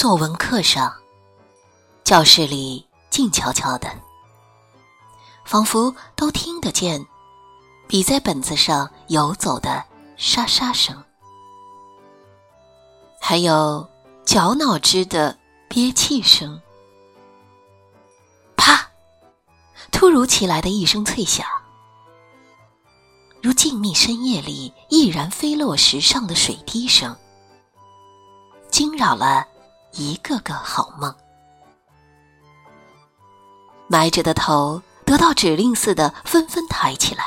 作文课上，教室里静悄悄的，仿佛都听得见笔在本子上游走的沙沙声，还有绞脑汁的憋气声。啪！突如其来的一声脆响，如静谧深夜里毅然飞落石上的水滴声，惊扰了。一个个好梦，埋着的头得到指令似的纷纷抬起来，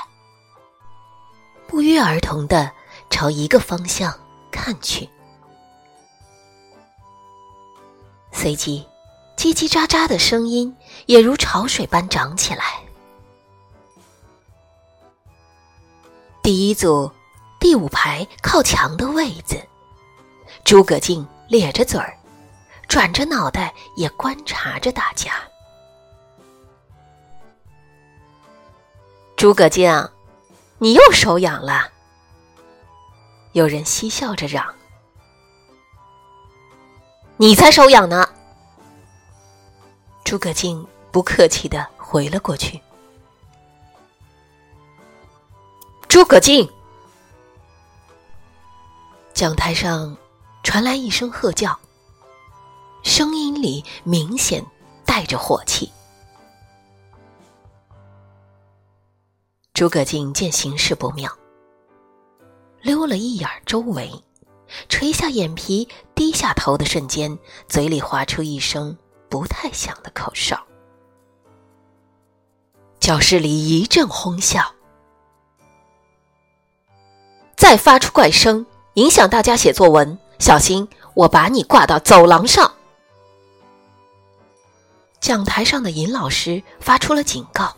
不约而同的朝一个方向看去。随即，叽叽喳喳的声音也如潮水般涨起来。第一组，第五排靠墙的位子，诸葛静咧着嘴儿。转着脑袋也观察着大家。诸葛静，你又手痒了。有人嬉笑着嚷：“你才手痒呢！”诸葛静不客气的回了过去。诸葛静，讲台上传来一声喝叫。声音里明显带着火气。诸葛瑾见形势不妙，溜了一眼周围，垂下眼皮，低下头的瞬间，嘴里划出一声不太响的口哨。教室里一阵哄笑。再发出怪声，影响大家写作文，小心我把你挂到走廊上。讲台上的尹老师发出了警告。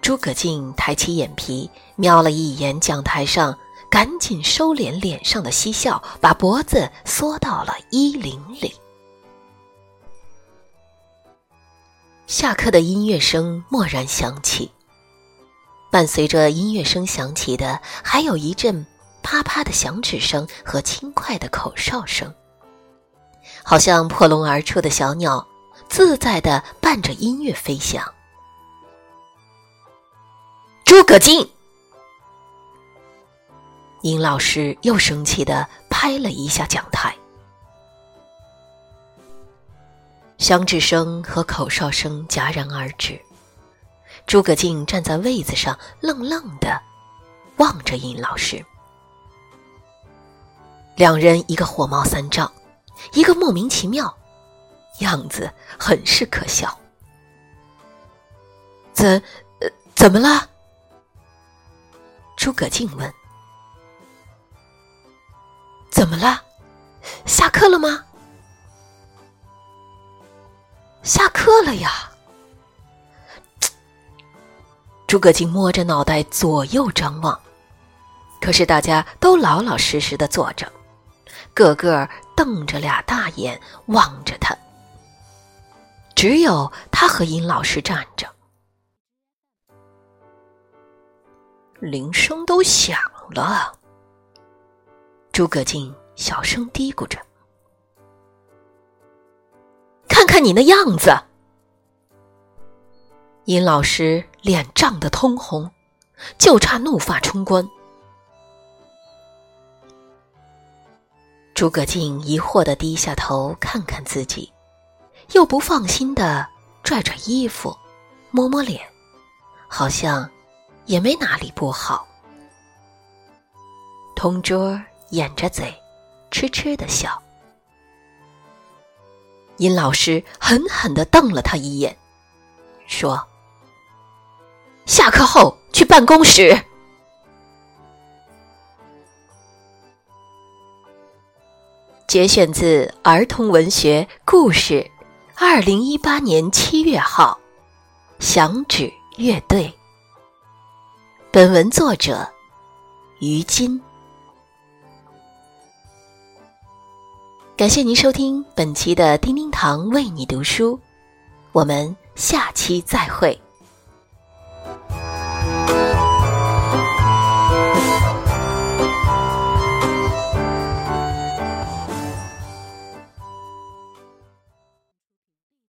诸葛静抬起眼皮，瞄了一眼讲台上，赶紧收敛脸上的嬉笑，把脖子缩到了衣领里。下课的音乐声蓦然响起，伴随着音乐声响起的，还有一阵啪啪的响指声和轻快的口哨声。好像破笼而出的小鸟，自在的伴着音乐飞翔。诸葛静，殷老师又生气的拍了一下讲台，响指声和口哨声戛然而止。诸葛静站在位子上，愣愣的望着殷老师，两人一个火冒三丈。一个莫名其妙，样子很是可笑。怎，怎么了？诸葛静问。怎么了？下课了吗？下课了呀。诸葛静摸着脑袋左右张望，可是大家都老老实实的坐着。个个瞪着俩大眼望着他，只有他和殷老师站着。铃声都响了，诸葛静小声嘀咕着：“看看你那样子。”殷老师脸涨得通红，就差怒发冲冠。诸葛静疑惑的低下头看看自己，又不放心的拽拽衣服，摸摸脸，好像也没哪里不好。同桌掩着嘴，痴痴的笑。殷老师狠狠的瞪了他一眼，说：“下课后去办公室。”节选自儿童文学故事，二零一八年七月号，《响指乐队》。本文作者于金。感谢您收听本期的叮叮堂为你读书，我们下期再会。